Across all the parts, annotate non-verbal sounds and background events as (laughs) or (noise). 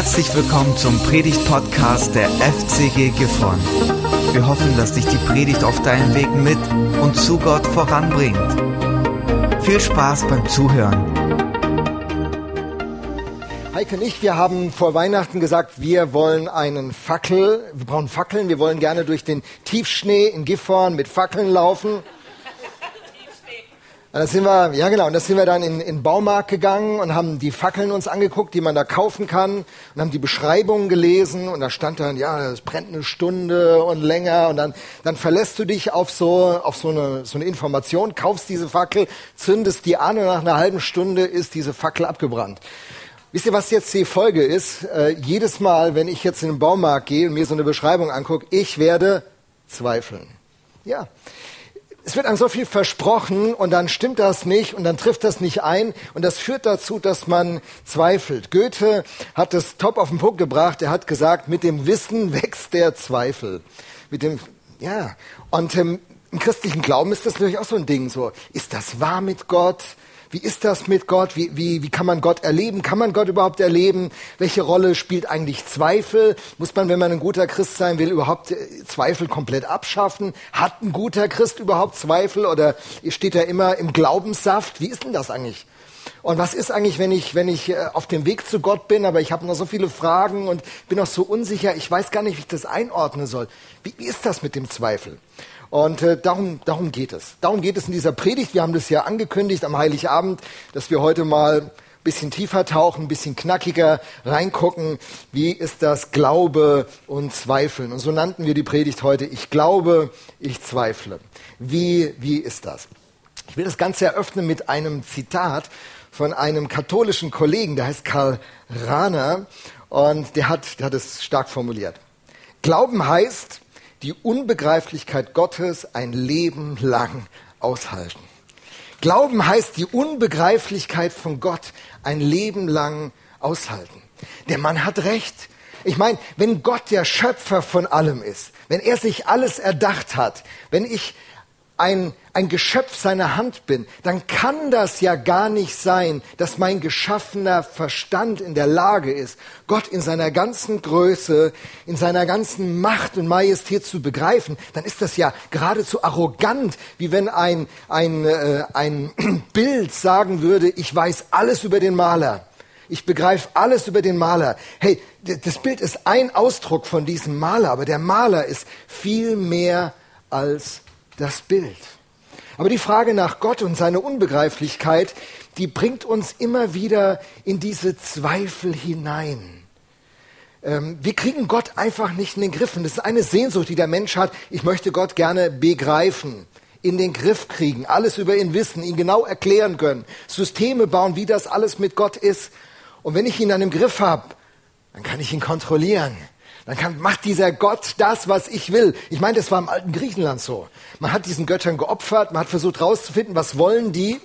Herzlich willkommen zum Predigt-Podcast der FCG Gifhorn. Wir hoffen, dass dich die Predigt auf deinen Weg mit und zu Gott voranbringt. Viel Spaß beim Zuhören. Heike und ich, wir haben vor Weihnachten gesagt, wir wollen einen Fackel, wir brauchen Fackeln, wir wollen gerne durch den Tiefschnee in Gifhorn mit Fackeln laufen. Da sind wir, ja genau, und da sind wir dann in, in den Baumarkt gegangen und haben die Fackeln uns angeguckt, die man da kaufen kann und haben die Beschreibungen gelesen und da stand dann, ja, es brennt eine Stunde und länger und dann, dann verlässt du dich auf so, auf so eine, so eine Information, kaufst diese Fackel, zündest die an und nach einer halben Stunde ist diese Fackel abgebrannt. Wisst ihr, was jetzt die Folge ist? Äh, jedes Mal, wenn ich jetzt in den Baumarkt gehe und mir so eine Beschreibung angucke, ich werde zweifeln. Ja es wird einem so viel versprochen und dann stimmt das nicht und dann trifft das nicht ein und das führt dazu, dass man zweifelt. Goethe hat es top auf den Punkt gebracht. Er hat gesagt, mit dem Wissen wächst der Zweifel. Mit dem, ja. Und ähm, im christlichen Glauben ist das natürlich auch so ein Ding. So, ist das wahr mit Gott? Wie ist das mit Gott? Wie, wie, wie kann man Gott erleben? Kann man Gott überhaupt erleben? Welche Rolle spielt eigentlich Zweifel? Muss man, wenn man ein guter Christ sein will, überhaupt äh, Zweifel komplett abschaffen? Hat ein guter Christ überhaupt Zweifel oder steht er immer im Glaubenssaft? Wie ist denn das eigentlich? Und was ist eigentlich, wenn ich, wenn ich äh, auf dem Weg zu Gott bin, aber ich habe noch so viele Fragen und bin noch so unsicher, ich weiß gar nicht, wie ich das einordnen soll. Wie, wie ist das mit dem Zweifel? Und äh, darum, darum geht es. Darum geht es in dieser Predigt. Wir haben das ja angekündigt am Heiligabend, dass wir heute mal ein bisschen tiefer tauchen, ein bisschen knackiger reingucken. Wie ist das Glaube und Zweifeln? Und so nannten wir die Predigt heute. Ich glaube, ich zweifle. Wie, wie ist das? Ich will das Ganze eröffnen mit einem Zitat von einem katholischen Kollegen, der heißt Karl Rahner. Und der hat, der hat es stark formuliert. Glauben heißt, die Unbegreiflichkeit Gottes ein Leben lang aushalten. Glauben heißt die Unbegreiflichkeit von Gott ein Leben lang aushalten. Der Mann hat recht. Ich meine, wenn Gott der Schöpfer von allem ist, wenn er sich alles erdacht hat, wenn ich ein, ein Geschöpf seiner Hand bin, dann kann das ja gar nicht sein, dass mein geschaffener Verstand in der Lage ist, Gott in seiner ganzen Größe, in seiner ganzen Macht und Majestät zu begreifen. Dann ist das ja geradezu arrogant, wie wenn ein, ein, äh, ein (clears throat) Bild sagen würde, ich weiß alles über den Maler. Ich begreife alles über den Maler. Hey, das Bild ist ein Ausdruck von diesem Maler, aber der Maler ist viel mehr als das Bild. Aber die Frage nach Gott und seine Unbegreiflichkeit, die bringt uns immer wieder in diese Zweifel hinein. Ähm, wir kriegen Gott einfach nicht in den Griff. Und das ist eine Sehnsucht, die der Mensch hat. Ich möchte Gott gerne begreifen, in den Griff kriegen, alles über ihn wissen, ihn genau erklären können, Systeme bauen, wie das alles mit Gott ist. Und wenn ich ihn dann im Griff habe, dann kann ich ihn kontrollieren. Dann kann, macht dieser Gott das, was ich will. Ich meine, das war im alten Griechenland so. Man hat diesen Göttern geopfert, man hat versucht herauszufinden, was wollen die.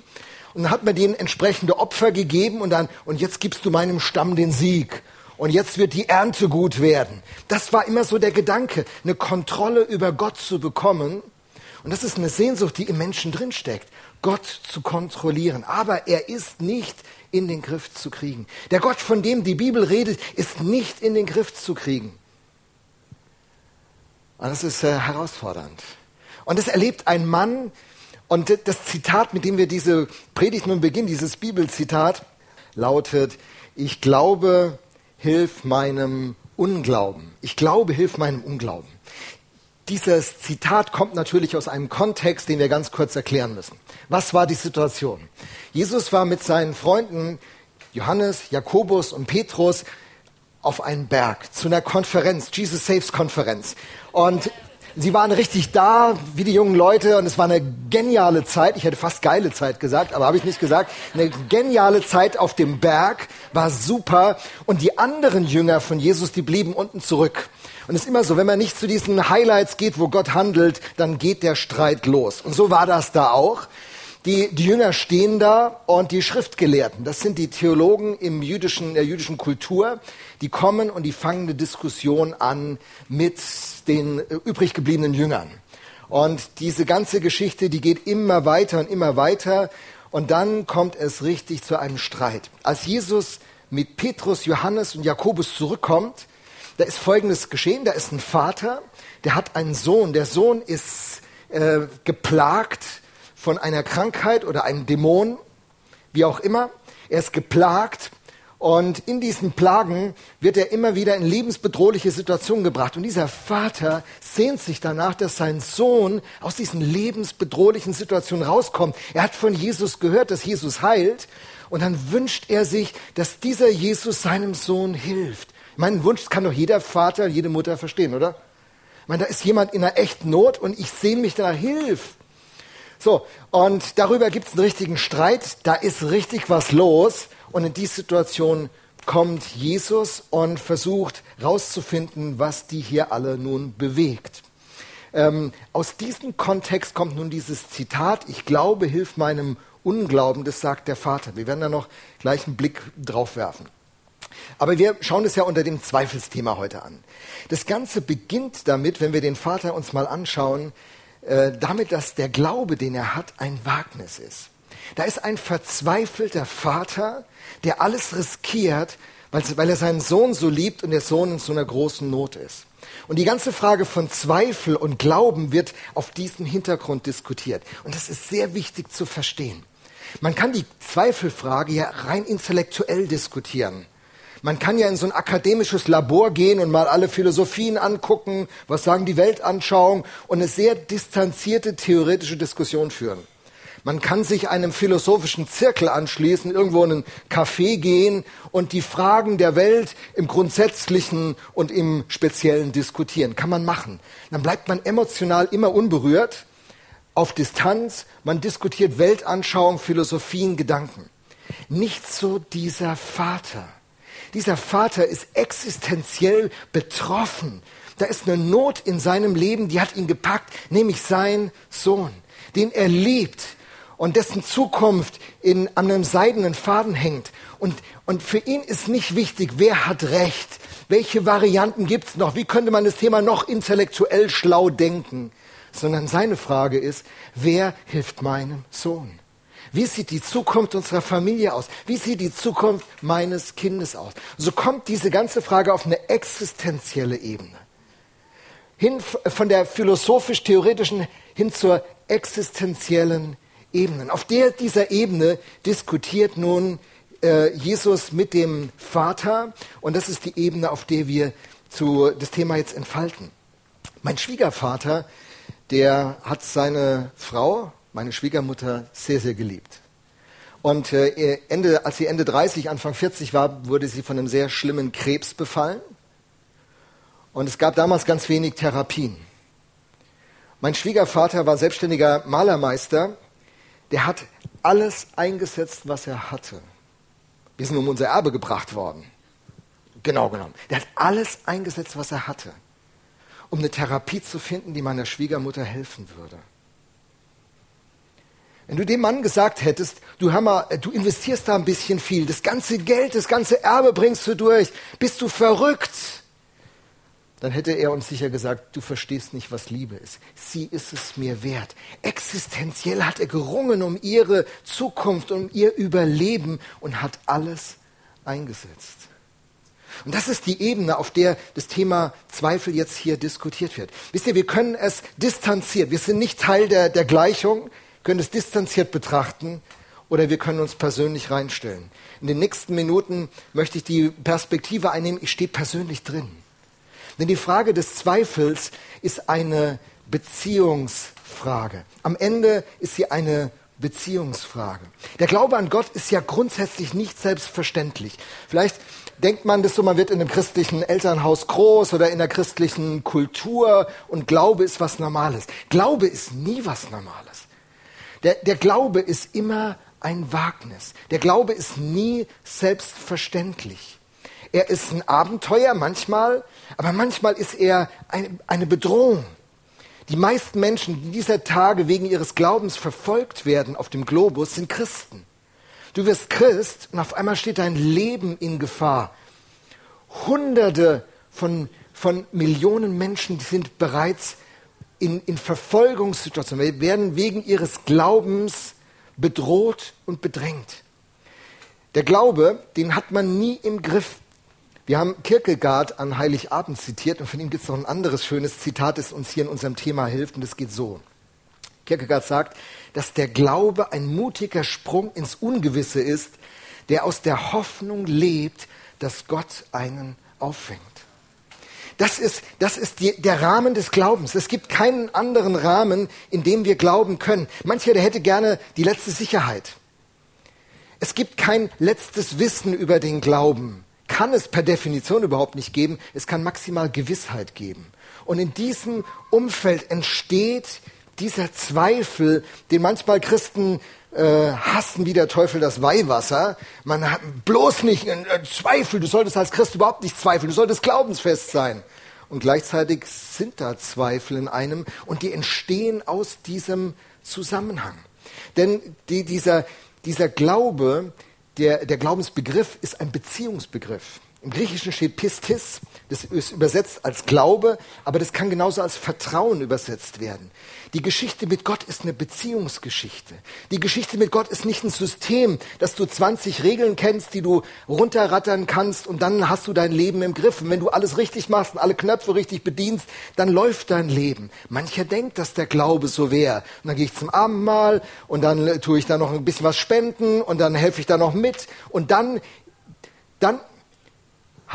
Und dann hat man denen entsprechende Opfer gegeben und dann, und jetzt gibst du meinem Stamm den Sieg. Und jetzt wird die Ernte gut werden. Das war immer so der Gedanke, eine Kontrolle über Gott zu bekommen. Und das ist eine Sehnsucht, die im Menschen drinsteckt, Gott zu kontrollieren. Aber er ist nicht in den Griff zu kriegen. Der Gott, von dem die Bibel redet, ist nicht in den Griff zu kriegen. Und das ist äh, herausfordernd. Und das erlebt ein Mann, und das Zitat, mit dem wir diese Predigt nun beginnen, dieses Bibelzitat, lautet, ich glaube, hilf meinem Unglauben. Ich glaube, hilf meinem Unglauben. Dieses Zitat kommt natürlich aus einem Kontext, den wir ganz kurz erklären müssen. Was war die Situation? Jesus war mit seinen Freunden Johannes, Jakobus und Petrus auf einen Berg zu einer Konferenz, Jesus Saves Konferenz. Und sie waren richtig da, wie die jungen Leute, und es war eine geniale Zeit. Ich hätte fast geile Zeit gesagt, aber habe ich nicht gesagt. Eine geniale Zeit auf dem Berg, war super. Und die anderen Jünger von Jesus, die blieben unten zurück. Und es ist immer so, wenn man nicht zu diesen Highlights geht, wo Gott handelt, dann geht der Streit los. Und so war das da auch. Die, die Jünger stehen da und die Schriftgelehrten, das sind die Theologen im jüdischen, der jüdischen Kultur, die kommen und die fangen eine Diskussion an mit den übrig gebliebenen Jüngern. Und diese ganze Geschichte, die geht immer weiter und immer weiter. Und dann kommt es richtig zu einem Streit. Als Jesus mit Petrus, Johannes und Jakobus zurückkommt, da ist Folgendes geschehen. Da ist ein Vater, der hat einen Sohn. Der Sohn ist äh, geplagt von einer Krankheit oder einem Dämon, wie auch immer. Er ist geplagt und in diesen Plagen wird er immer wieder in lebensbedrohliche Situationen gebracht. Und dieser Vater sehnt sich danach, dass sein Sohn aus diesen lebensbedrohlichen Situationen rauskommt. Er hat von Jesus gehört, dass Jesus heilt. Und dann wünscht er sich, dass dieser Jesus seinem Sohn hilft. Meinen Wunsch kann doch jeder Vater, jede Mutter verstehen, oder? Ich meine, da ist jemand in einer echten Not und ich sehne mich danach, hilf. So, und darüber gibt es einen richtigen Streit. Da ist richtig was los. Und in die Situation kommt Jesus und versucht herauszufinden, was die hier alle nun bewegt. Ähm, aus diesem Kontext kommt nun dieses Zitat, ich glaube, hilf meinem Unglauben, das sagt der Vater. Wir werden da noch gleich einen Blick drauf werfen. Aber wir schauen es ja unter dem Zweifelsthema heute an. Das Ganze beginnt damit, wenn wir den Vater uns mal anschauen, äh, damit, dass der Glaube, den er hat, ein Wagnis ist. Da ist ein verzweifelter Vater, der alles riskiert, weil, weil er seinen Sohn so liebt und der Sohn in so einer großen Not ist. Und die ganze Frage von Zweifel und Glauben wird auf diesem Hintergrund diskutiert. Und das ist sehr wichtig zu verstehen. Man kann die Zweifelfrage ja rein intellektuell diskutieren. Man kann ja in so ein akademisches Labor gehen und mal alle Philosophien angucken, was sagen die Weltanschauung und eine sehr distanzierte theoretische Diskussion führen. Man kann sich einem philosophischen Zirkel anschließen, irgendwo in einen Café gehen und die Fragen der Welt im Grundsätzlichen und im Speziellen diskutieren. Kann man machen. Dann bleibt man emotional immer unberührt, auf Distanz. Man diskutiert Weltanschauung, Philosophien, Gedanken. Nicht so dieser Vater. Dieser Vater ist existenziell betroffen. Da ist eine Not in seinem Leben, die hat ihn gepackt, nämlich sein Sohn, den er liebt, und dessen Zukunft in, an einem seidenen Faden hängt. Und, und für ihn ist nicht wichtig, wer hat Recht, welche Varianten gibt es noch, wie könnte man das Thema noch intellektuell schlau denken, sondern seine Frage ist, wer hilft meinem Sohn? Wie sieht die Zukunft unserer Familie aus? Wie sieht die Zukunft meines Kindes aus? So kommt diese ganze Frage auf eine existenzielle Ebene. Hin von der philosophisch-theoretischen hin zur existenziellen Ebenen. Auf der, dieser Ebene diskutiert nun äh, Jesus mit dem Vater und das ist die Ebene, auf der wir zu, das Thema jetzt entfalten. Mein Schwiegervater, der hat seine Frau, meine Schwiegermutter, sehr, sehr geliebt. Und äh, Ende, als sie Ende 30, Anfang 40 war, wurde sie von einem sehr schlimmen Krebs befallen. Und es gab damals ganz wenig Therapien. Mein Schwiegervater war selbstständiger Malermeister der hat alles eingesetzt, was er hatte. Wir sind um unser Erbe gebracht worden. Genau genommen. Der hat alles eingesetzt, was er hatte, um eine Therapie zu finden, die meiner Schwiegermutter helfen würde. Wenn du dem Mann gesagt hättest, du, hör mal, du investierst da ein bisschen viel, das ganze Geld, das ganze Erbe bringst du durch, bist du verrückt? dann hätte er uns sicher gesagt, du verstehst nicht, was Liebe ist. Sie ist es mir wert. Existenziell hat er gerungen um ihre Zukunft, um ihr Überleben und hat alles eingesetzt. Und das ist die Ebene, auf der das Thema Zweifel jetzt hier diskutiert wird. Wisst ihr, wir können es distanziert, wir sind nicht Teil der, der Gleichung, können es distanziert betrachten oder wir können uns persönlich reinstellen. In den nächsten Minuten möchte ich die Perspektive einnehmen, ich stehe persönlich drin. Denn die Frage des Zweifels ist eine Beziehungsfrage. Am Ende ist sie eine Beziehungsfrage. Der Glaube an Gott ist ja grundsätzlich nicht selbstverständlich. Vielleicht denkt man das so, man wird in einem christlichen Elternhaus groß oder in der christlichen Kultur und Glaube ist was Normales. Glaube ist nie was Normales. Der, der Glaube ist immer ein Wagnis. Der Glaube ist nie selbstverständlich. Er ist ein Abenteuer manchmal, aber manchmal ist er eine, eine Bedrohung. Die meisten Menschen, die dieser Tage wegen ihres Glaubens verfolgt werden auf dem Globus, sind Christen. Du wirst Christ und auf einmal steht dein Leben in Gefahr. Hunderte von, von Millionen Menschen sind bereits in, in Verfolgungssituationen, werden wegen ihres Glaubens bedroht und bedrängt. Der Glaube, den hat man nie im Griff. Wir haben Kierkegaard an Heiligabend zitiert und von ihm gibt es noch ein anderes schönes Zitat, das uns hier in unserem Thema hilft und das geht so. Kierkegaard sagt, dass der Glaube ein mutiger Sprung ins Ungewisse ist, der aus der Hoffnung lebt, dass Gott einen auffängt. Das ist, das ist die, der Rahmen des Glaubens. Es gibt keinen anderen Rahmen, in dem wir glauben können. Mancher, der hätte gerne die letzte Sicherheit. Es gibt kein letztes Wissen über den Glauben. Kann es per Definition überhaupt nicht geben. Es kann maximal Gewissheit geben. Und in diesem Umfeld entsteht dieser Zweifel, den manchmal Christen äh, hassen wie der Teufel das Weihwasser. Man hat bloß nicht äh, Zweifel. Du solltest als Christ überhaupt nicht zweifeln. Du solltest glaubensfest sein. Und gleichzeitig sind da Zweifel in einem und die entstehen aus diesem Zusammenhang. Denn die, dieser, dieser Glaube, der, der Glaubensbegriff ist ein Beziehungsbegriff. Im Griechischen steht Pistis, das ist übersetzt als Glaube, aber das kann genauso als Vertrauen übersetzt werden. Die Geschichte mit Gott ist eine Beziehungsgeschichte. Die Geschichte mit Gott ist nicht ein System, dass du 20 Regeln kennst, die du runterrattern kannst und dann hast du dein Leben im Griff. Und wenn du alles richtig machst und alle Knöpfe richtig bedienst, dann läuft dein Leben. Mancher denkt, dass der Glaube so wäre. Und dann gehe ich zum Abendmahl und dann tue ich da noch ein bisschen was spenden und dann helfe ich da noch mit und dann, dann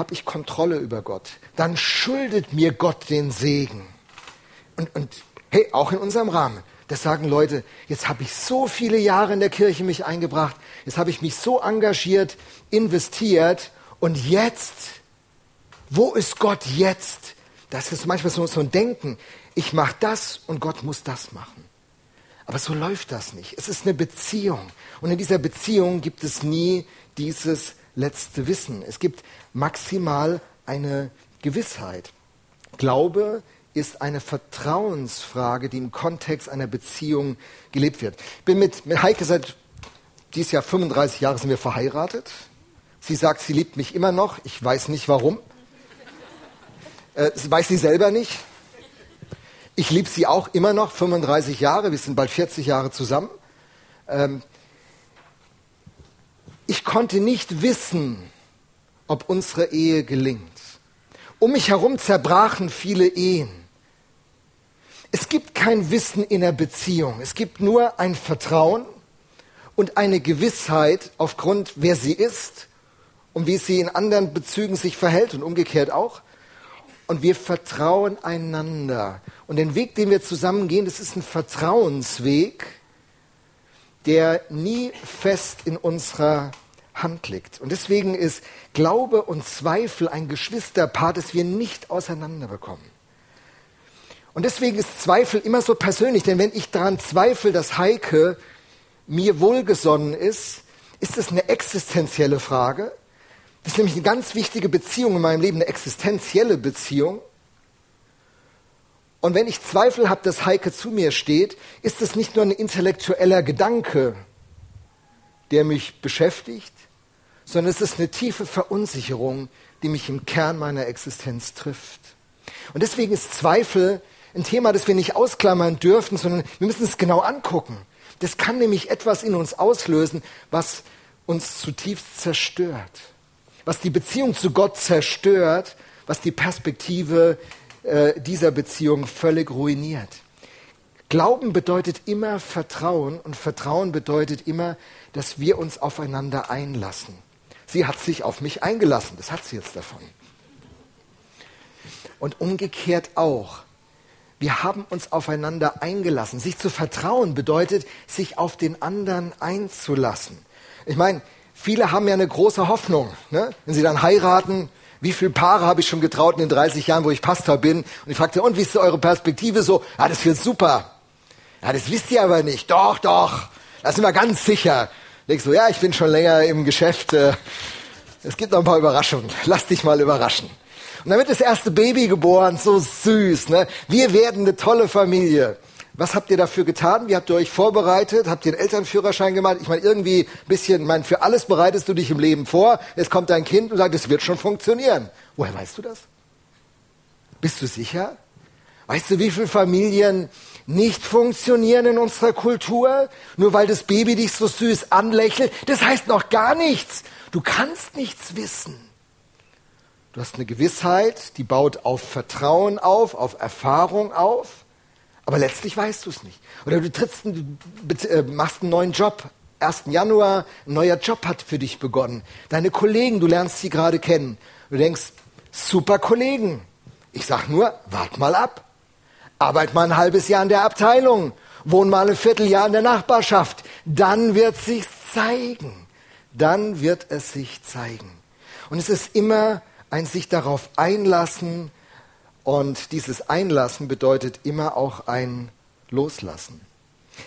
habe ich Kontrolle über Gott. Dann schuldet mir Gott den Segen. Und, und hey, auch in unserem Rahmen. Das sagen Leute, jetzt habe ich so viele Jahre in der Kirche mich eingebracht, jetzt habe ich mich so engagiert, investiert und jetzt, wo ist Gott jetzt? Das ist manchmal so, so ein Denken, ich mache das und Gott muss das machen. Aber so läuft das nicht. Es ist eine Beziehung. Und in dieser Beziehung gibt es nie dieses letzte Wissen. Es gibt maximal eine Gewissheit. Glaube ist eine Vertrauensfrage, die im Kontext einer Beziehung gelebt wird. Ich bin mit, mit Heike seit dieses Jahr 35 Jahre sind wir verheiratet. Sie sagt, sie liebt mich immer noch. Ich weiß nicht warum. Äh, weiß sie selber nicht. Ich liebe sie auch immer noch, 35 Jahre. Wir sind bald 40 Jahre zusammen. Ähm, ich konnte nicht wissen, ob unsere Ehe gelingt. Um mich herum zerbrachen viele Ehen. Es gibt kein Wissen in der Beziehung. Es gibt nur ein Vertrauen und eine Gewissheit aufgrund, wer sie ist und wie sie in anderen Bezügen sich verhält und umgekehrt auch. Und wir vertrauen einander. Und den Weg, den wir zusammen gehen, das ist ein Vertrauensweg, der nie fest in unserer Hand liegt. Und deswegen ist Glaube und Zweifel ein Geschwisterpaar, das wir nicht auseinanderbekommen. Und deswegen ist Zweifel immer so persönlich, denn wenn ich daran zweifle, dass Heike mir wohlgesonnen ist, ist es eine existenzielle Frage. Das ist nämlich eine ganz wichtige Beziehung in meinem Leben, eine existenzielle Beziehung. Und wenn ich Zweifel habe, dass Heike zu mir steht, ist es nicht nur ein intellektueller Gedanke, der mich beschäftigt, sondern es ist eine tiefe Verunsicherung, die mich im Kern meiner Existenz trifft. Und deswegen ist Zweifel ein Thema, das wir nicht ausklammern dürfen, sondern wir müssen es genau angucken. Das kann nämlich etwas in uns auslösen, was uns zutiefst zerstört, was die Beziehung zu Gott zerstört, was die Perspektive äh, dieser Beziehung völlig ruiniert. Glauben bedeutet immer Vertrauen und Vertrauen bedeutet immer, dass wir uns aufeinander einlassen. Sie hat sich auf mich eingelassen, das hat sie jetzt davon. Und umgekehrt auch. Wir haben uns aufeinander eingelassen. Sich zu vertrauen bedeutet, sich auf den anderen einzulassen. Ich meine, viele haben ja eine große Hoffnung. Ne? Wenn sie dann heiraten, wie viele Paare habe ich schon getraut in den 30 Jahren, wo ich Pastor bin? Und ich fragte, und wie ist eure Perspektive so? Ja, das wird super. Ja, das wisst ihr aber nicht. Doch, doch. Da sind wir ganz sicher. Denkst du, ja, ich bin schon länger im Geschäft. Äh, es gibt noch ein paar Überraschungen. Lass dich mal überraschen. Und wird das erste Baby geboren, so süß. Ne? Wir werden eine tolle Familie. Was habt ihr dafür getan? Wie habt ihr euch vorbereitet? Habt ihr einen Elternführerschein gemacht? Ich meine, irgendwie ein bisschen, mein, für alles bereitest du dich im Leben vor. Jetzt kommt dein Kind und sagt, es wird schon funktionieren. Woher weißt du das? Bist du sicher? Weißt du, wie viele Familien nicht funktionieren in unserer Kultur, nur weil das Baby dich so süß anlächelt. Das heißt noch gar nichts. Du kannst nichts wissen. Du hast eine Gewissheit, die baut auf Vertrauen auf, auf Erfahrung auf, aber letztlich weißt du es nicht. Oder du trittst, äh, machst einen neuen Job. 1. Januar, ein neuer Job hat für dich begonnen. Deine Kollegen, du lernst sie gerade kennen. Du denkst, super Kollegen. Ich sag nur, wart mal ab. Arbeit mal ein halbes Jahr in der Abteilung. Wohn mal ein Vierteljahr in der Nachbarschaft. Dann wird sich zeigen. Dann wird es sich zeigen. Und es ist immer ein sich darauf einlassen. Und dieses Einlassen bedeutet immer auch ein Loslassen.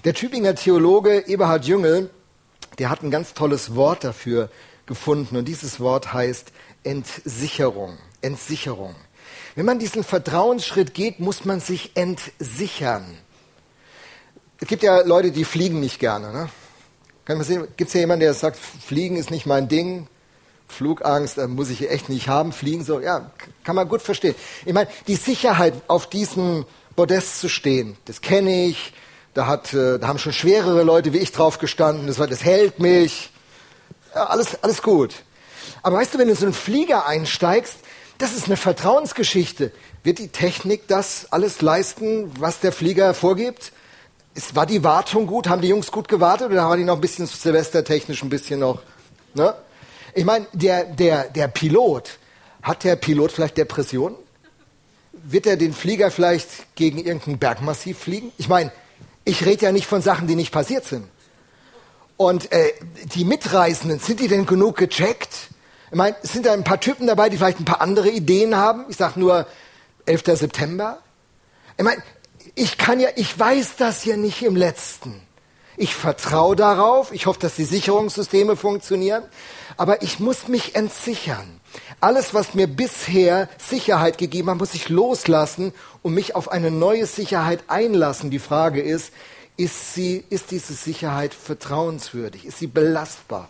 Der Tübinger Theologe Eberhard Jüngel, der hat ein ganz tolles Wort dafür gefunden. Und dieses Wort heißt Entsicherung. Entsicherung. Wenn man diesen Vertrauensschritt geht, muss man sich entsichern. Es gibt ja Leute, die fliegen nicht gerne. Ne? Gibt es ja jemanden, der sagt, Fliegen ist nicht mein Ding, Flugangst äh, muss ich echt nicht haben, Fliegen so, ja, kann man gut verstehen. Ich meine, die Sicherheit, auf diesem Podest zu stehen, das kenne ich, da, hat, äh, da haben schon schwerere Leute wie ich drauf gestanden, das, das hält mich, ja, alles, alles gut. Aber weißt du, wenn du in so einen Flieger einsteigst, das ist eine Vertrauensgeschichte. Wird die Technik das alles leisten, was der Flieger vorgibt? Ist, war die Wartung gut? Haben die Jungs gut gewartet oder war die noch ein bisschen silvestertechnisch ein bisschen noch? Ne? Ich meine, der, der, der Pilot, hat der Pilot vielleicht Depressionen? Wird er den Flieger vielleicht gegen irgendein Bergmassiv fliegen? Ich meine, ich rede ja nicht von Sachen, die nicht passiert sind. Und äh, die Mitreisenden, sind die denn genug gecheckt? Ich meine, sind da ein paar Typen dabei, die vielleicht ein paar andere Ideen haben? Ich sage nur 11. September. Ich meine, ich kann ja, ich weiß das ja nicht im letzten. Ich vertraue darauf, ich hoffe, dass die Sicherungssysteme funktionieren, aber ich muss mich entsichern. Alles, was mir bisher Sicherheit gegeben hat, muss ich loslassen und mich auf eine neue Sicherheit einlassen. Die Frage ist, ist, sie, ist diese Sicherheit vertrauenswürdig? Ist sie belastbar?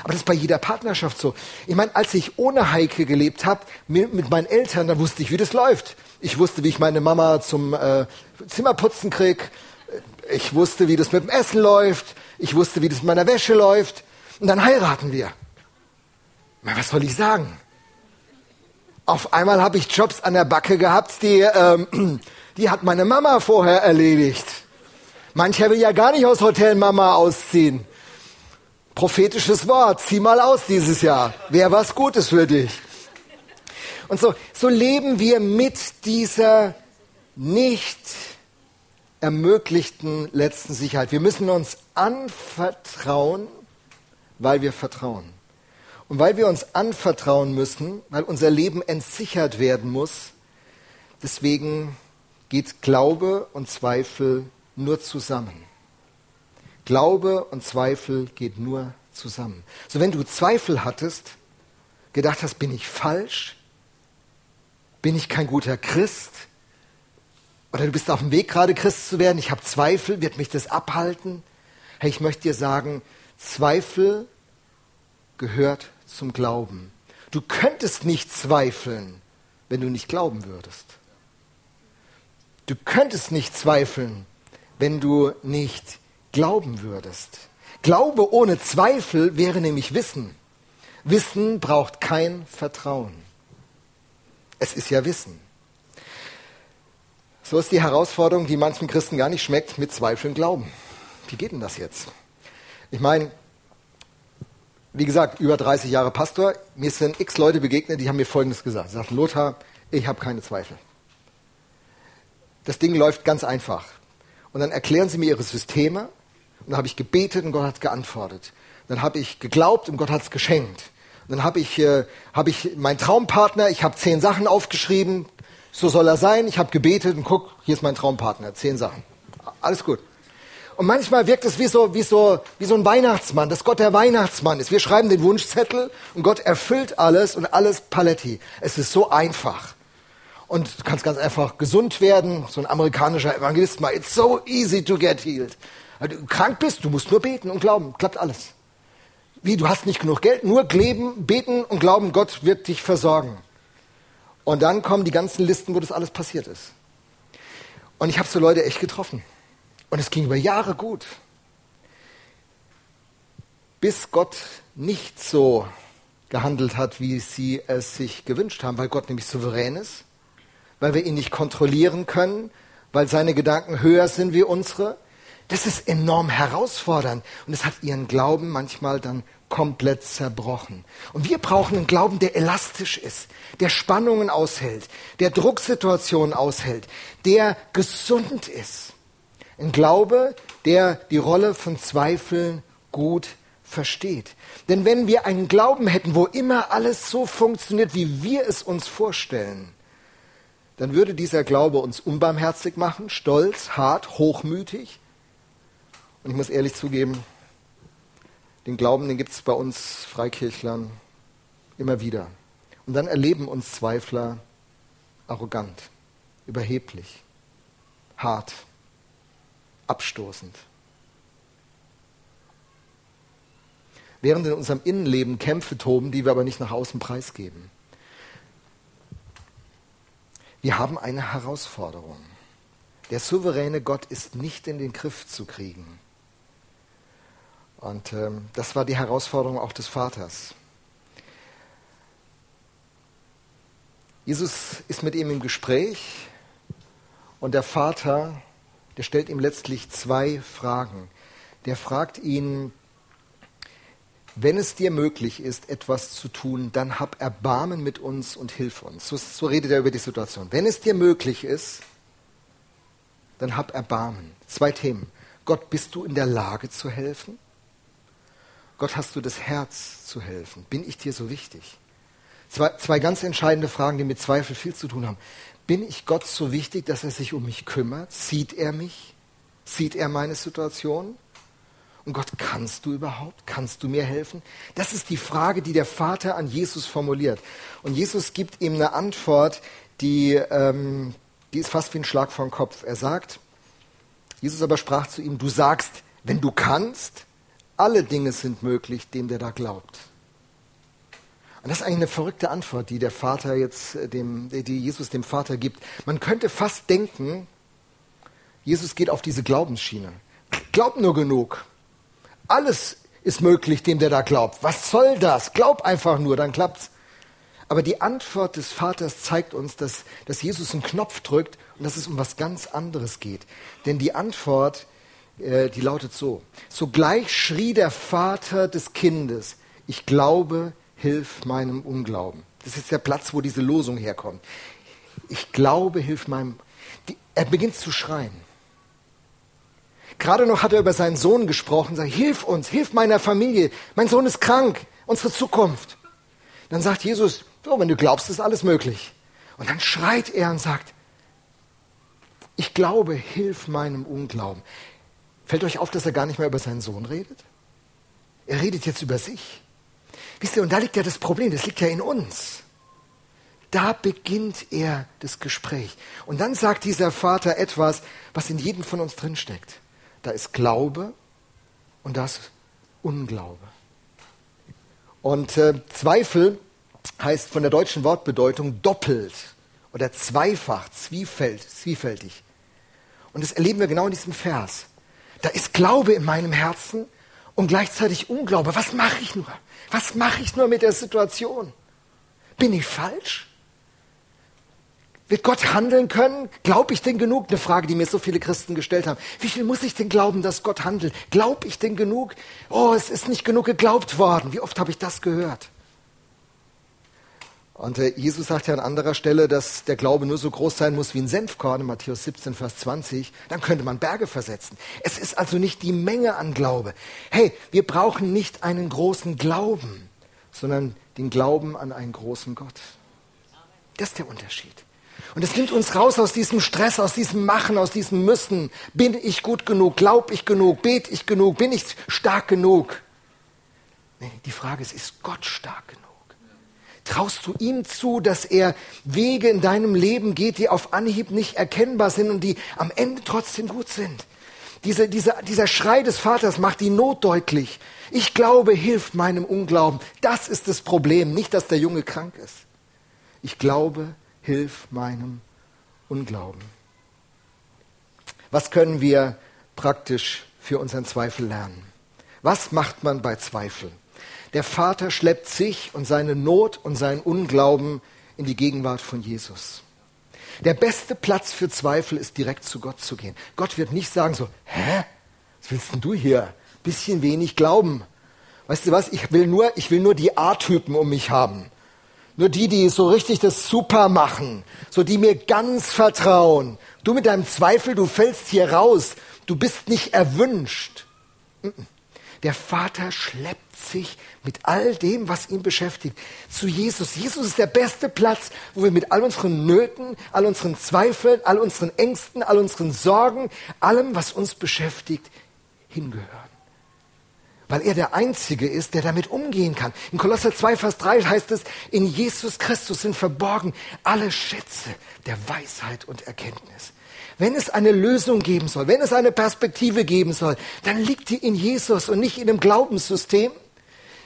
Aber das ist bei jeder Partnerschaft so. Ich meine, als ich ohne Heike gelebt habe, mit meinen Eltern, da wusste ich, wie das läuft. Ich wusste, wie ich meine Mama zum äh, Zimmerputzen krieg. Ich wusste, wie das mit dem Essen läuft. Ich wusste, wie das mit meiner Wäsche läuft. Und dann heiraten wir. Was soll ich sagen? Auf einmal habe ich Jobs an der Backe gehabt, die, ähm, (clears throat) die hat meine Mama vorher erledigt. Mancher will ja gar nicht aus Hotel Mama ausziehen. Prophetisches Wort, zieh mal aus dieses Jahr. Wäre was Gutes für dich. Und so, so leben wir mit dieser nicht ermöglichten letzten Sicherheit. Wir müssen uns anvertrauen, weil wir vertrauen. Und weil wir uns anvertrauen müssen, weil unser Leben entsichert werden muss, deswegen geht Glaube und Zweifel nur zusammen. Glaube und Zweifel geht nur zusammen. So wenn du Zweifel hattest, gedacht hast, bin ich falsch? Bin ich kein guter Christ? Oder du bist auf dem Weg gerade Christ zu werden, ich habe Zweifel, wird mich das abhalten? Hey, ich möchte dir sagen, Zweifel gehört zum Glauben. Du könntest nicht zweifeln, wenn du nicht glauben würdest. Du könntest nicht zweifeln, wenn du nicht glauben würdest. Glaube ohne Zweifel wäre nämlich Wissen. Wissen braucht kein Vertrauen. Es ist ja Wissen. So ist die Herausforderung, die manchen Christen gar nicht schmeckt, mit Zweifeln glauben. Wie geht denn das jetzt? Ich meine, wie gesagt, über 30 Jahre Pastor, mir sind x Leute begegnet, die haben mir Folgendes gesagt. Sie sagten, Lothar, ich habe keine Zweifel. Das Ding läuft ganz einfach. Und dann erklären sie mir ihre Systeme und dann habe ich gebetet und Gott hat geantwortet. Dann habe ich geglaubt und Gott hat es geschenkt. Und dann habe ich, äh, hab ich meinen Traumpartner, ich habe zehn Sachen aufgeschrieben, so soll er sein. Ich habe gebetet und guck, hier ist mein Traumpartner, zehn Sachen. Alles gut. Und manchmal wirkt es wie so, wie so, wie so ein Weihnachtsmann, dass Gott der Weihnachtsmann ist. Wir schreiben den Wunschzettel und Gott erfüllt alles und alles Paletti. Es ist so einfach. Und du kannst ganz einfach gesund werden. So ein amerikanischer Evangelist mal, it's so easy to get healed. Wenn du krank bist, du musst nur beten und glauben, klappt alles. Wie, du hast nicht genug Geld, nur kleben, beten und glauben, Gott wird dich versorgen. Und dann kommen die ganzen Listen, wo das alles passiert ist. Und ich habe so Leute echt getroffen. Und es ging über Jahre gut. Bis Gott nicht so gehandelt hat, wie sie es sich gewünscht haben, weil Gott nämlich souverän ist, weil wir ihn nicht kontrollieren können, weil seine Gedanken höher sind wie unsere. Das ist enorm herausfordernd und es hat ihren Glauben manchmal dann komplett zerbrochen. Und wir brauchen einen Glauben, der elastisch ist, der Spannungen aushält, der Drucksituationen aushält, der gesund ist. Ein Glaube, der die Rolle von Zweifeln gut versteht. Denn wenn wir einen Glauben hätten, wo immer alles so funktioniert, wie wir es uns vorstellen, dann würde dieser Glaube uns unbarmherzig machen, stolz, hart, hochmütig. Und ich muss ehrlich zugeben, den Glauben, den gibt es bei uns Freikirchlern immer wieder. Und dann erleben uns Zweifler arrogant, überheblich, hart, abstoßend. Während in unserem Innenleben Kämpfe toben, die wir aber nicht nach außen preisgeben. Wir haben eine Herausforderung. Der souveräne Gott ist nicht in den Griff zu kriegen. Und ähm, das war die Herausforderung auch des Vaters. Jesus ist mit ihm im Gespräch und der Vater, der stellt ihm letztlich zwei Fragen. Der fragt ihn, wenn es dir möglich ist, etwas zu tun, dann hab Erbarmen mit uns und hilf uns. So, so redet er über die Situation. Wenn es dir möglich ist, dann hab Erbarmen. Zwei Themen. Gott, bist du in der Lage zu helfen? Gott, hast du das Herz zu helfen? Bin ich dir so wichtig? Zwei, zwei ganz entscheidende Fragen, die mit Zweifel viel zu tun haben. Bin ich Gott so wichtig, dass er sich um mich kümmert? Sieht er mich? Sieht er meine Situation? Und Gott, kannst du überhaupt? Kannst du mir helfen? Das ist die Frage, die der Vater an Jesus formuliert. Und Jesus gibt ihm eine Antwort, die, ähm, die ist fast wie ein Schlag vor den Kopf. Er sagt, Jesus aber sprach zu ihm, du sagst, wenn du kannst, alle Dinge sind möglich, dem der da glaubt. Und das ist eigentlich eine verrückte Antwort, die der Vater jetzt äh, dem, die Jesus dem Vater gibt. Man könnte fast denken, Jesus geht auf diese Glaubensschiene. Glaub nur genug. Alles ist möglich, dem der da glaubt. Was soll das? Glaub einfach nur, dann klappt's. Aber die Antwort des Vaters zeigt uns, dass, dass Jesus einen Knopf drückt und dass es um was ganz anderes geht. Denn die Antwort, äh, die lautet so. Sogleich schrie der Vater des Kindes, ich glaube, hilf meinem Unglauben. Das ist der Platz, wo diese Losung herkommt. Ich glaube, hilf meinem. Die, er beginnt zu schreien. Gerade noch hat er über seinen Sohn gesprochen, sagt, hilf uns, hilf meiner Familie, mein Sohn ist krank, unsere Zukunft. Dann sagt Jesus, so, wenn du glaubst, ist alles möglich. Und dann schreit er und sagt, ich glaube, hilf meinem Unglauben. Fällt euch auf, dass er gar nicht mehr über seinen Sohn redet? Er redet jetzt über sich. Wisst ihr, und da liegt ja das Problem, das liegt ja in uns. Da beginnt er das Gespräch. Und dann sagt dieser Vater etwas, was in jedem von uns drinsteckt. Da ist Glaube und da ist Unglaube. Und äh, Zweifel heißt von der deutschen Wortbedeutung doppelt oder zweifach, zwiefält, zwiefältig. Und das erleben wir genau in diesem Vers. Da ist Glaube in meinem Herzen und gleichzeitig Unglaube. Was mache ich nur? Was mache ich nur mit der Situation? Bin ich falsch? Wird Gott handeln können? Glaube ich denn genug? Eine Frage, die mir so viele Christen gestellt haben. Wie viel muss ich denn glauben, dass Gott handelt? Glaube ich denn genug? Oh, es ist nicht genug geglaubt worden. Wie oft habe ich das gehört? Und äh, Jesus sagt ja an anderer Stelle, dass der Glaube nur so groß sein muss wie ein Senfkorn in Matthäus 17, Vers 20. Dann könnte man Berge versetzen. Es ist also nicht die Menge an Glaube. Hey, wir brauchen nicht einen großen Glauben, sondern den Glauben an einen großen Gott. Das ist der Unterschied. Und es nimmt uns raus aus diesem Stress, aus diesem Machen, aus diesem Müssen. Bin ich gut genug? Glaub ich genug? Bet ich genug? Bin ich stark genug? Nee, die Frage ist, ist Gott stark genug? Traust du ihm zu, dass er Wege in deinem Leben geht, die auf Anhieb nicht erkennbar sind und die am Ende trotzdem gut sind? Diese, diese, dieser Schrei des Vaters macht die Not deutlich. Ich glaube, hilft meinem Unglauben. Das ist das Problem, nicht, dass der Junge krank ist. Ich glaube, hilf meinem Unglauben. Was können wir praktisch für unseren Zweifel lernen. Was macht man bei Zweifel? Der Vater schleppt sich und seine Not und seinen Unglauben in die Gegenwart von Jesus. Der beste Platz für Zweifel ist direkt zu Gott zu gehen. Gott wird nicht sagen so, hä? Was willst denn du hier? Bisschen wenig Glauben. Weißt du was? Ich will nur, ich will nur die A-Typen um mich haben. Nur die, die so richtig das super machen. So die mir ganz vertrauen. Du mit deinem Zweifel, du fällst hier raus. Du bist nicht erwünscht. Der Vater schleppt sich mit all dem, was ihn beschäftigt, zu Jesus. Jesus ist der beste Platz, wo wir mit all unseren Nöten, all unseren Zweifeln, all unseren Ängsten, all unseren Sorgen, allem, was uns beschäftigt, hingehören. Weil er der Einzige ist, der damit umgehen kann. In Kolosser 2, Vers 3 heißt es, in Jesus Christus sind verborgen alle Schätze der Weisheit und Erkenntnis. Wenn es eine Lösung geben soll, wenn es eine Perspektive geben soll, dann liegt die in Jesus und nicht in dem Glaubenssystem,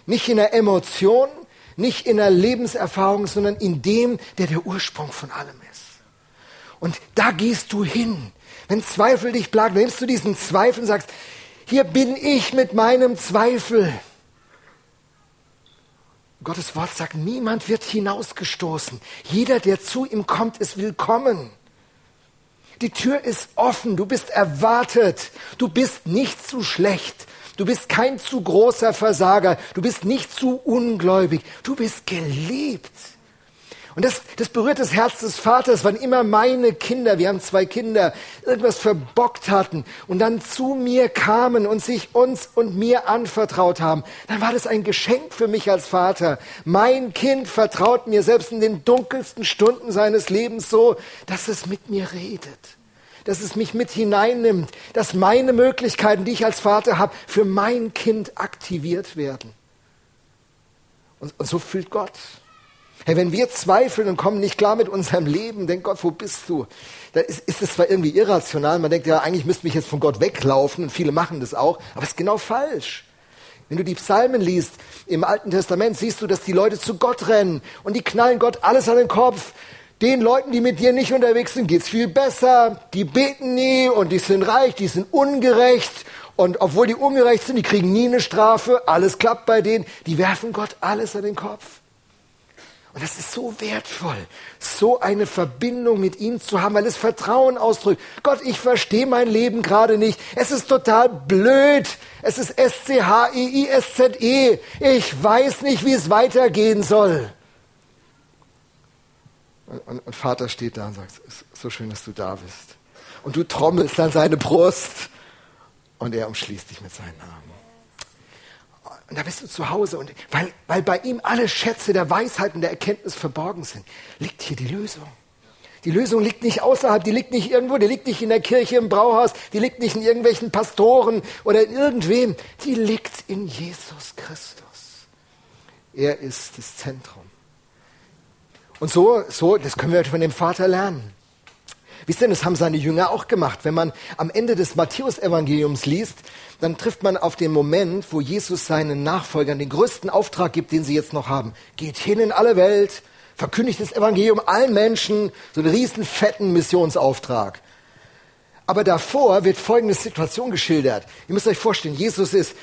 nicht in der Emotion, nicht in der Lebenserfahrung, sondern in dem, der der Ursprung von allem ist. Und da gehst du hin. Wenn Zweifel dich plagen, nimmst du diesen Zweifel und sagst, hier bin ich mit meinem Zweifel. Gottes Wort sagt, niemand wird hinausgestoßen. Jeder, der zu ihm kommt, ist willkommen. Die Tür ist offen, du bist erwartet, du bist nicht zu schlecht, du bist kein zu großer Versager, du bist nicht zu ungläubig, du bist geliebt. Und das, das berührt das Herz des Vaters, wann immer meine Kinder, wir haben zwei Kinder, irgendwas verbockt hatten und dann zu mir kamen und sich uns und mir anvertraut haben, dann war das ein Geschenk für mich als Vater. Mein Kind vertraut mir selbst in den dunkelsten Stunden seines Lebens so, dass es mit mir redet dass es mich mit hineinnimmt, dass meine Möglichkeiten, die ich als Vater habe, für mein Kind aktiviert werden. Und, und so fühlt Gott. Hey, wenn wir zweifeln und kommen nicht klar mit unserem Leben, denkt Gott, wo bist du? Da ist, ist es zwar irgendwie irrational, man denkt ja, eigentlich müsste mich jetzt von Gott weglaufen und viele machen das auch, aber es ist genau falsch. Wenn du die Psalmen liest im Alten Testament, siehst du, dass die Leute zu Gott rennen und die knallen Gott alles an den Kopf. Den Leuten, die mit dir nicht unterwegs sind, geht's viel besser. Die beten nie und die sind reich, die sind ungerecht. Und obwohl die ungerecht sind, die kriegen nie eine Strafe. Alles klappt bei denen. Die werfen Gott alles an den Kopf. Und das ist so wertvoll, so eine Verbindung mit ihm zu haben, weil es Vertrauen ausdrückt. Gott, ich verstehe mein Leben gerade nicht. Es ist total blöd. Es ist S-C-H-I-I-S-Z-E. Ich weiß nicht, wie es weitergehen soll. Und, und, Vater steht da und sagt, ist so schön, dass du da bist. Und du trommelst an seine Brust und er umschließt dich mit seinen Namen. Und da bist du zu Hause. Und weil, weil bei ihm alle Schätze der Weisheit und der Erkenntnis verborgen sind, liegt hier die Lösung. Die Lösung liegt nicht außerhalb, die liegt nicht irgendwo, die liegt nicht in der Kirche, im Brauhaus, die liegt nicht in irgendwelchen Pastoren oder in irgendwem. Die liegt in Jesus Christus. Er ist das Zentrum. Und so, so, das können wir von dem Vater lernen. Wisst ihr, das haben seine Jünger auch gemacht. Wenn man am Ende des Matthäusevangeliums liest, dann trifft man auf den Moment, wo Jesus seinen Nachfolgern den größten Auftrag gibt, den sie jetzt noch haben. Geht hin in alle Welt, verkündigt das Evangelium allen Menschen, so einen riesen fetten Missionsauftrag. Aber davor wird folgende Situation geschildert. Ihr müsst euch vorstellen, Jesus ist,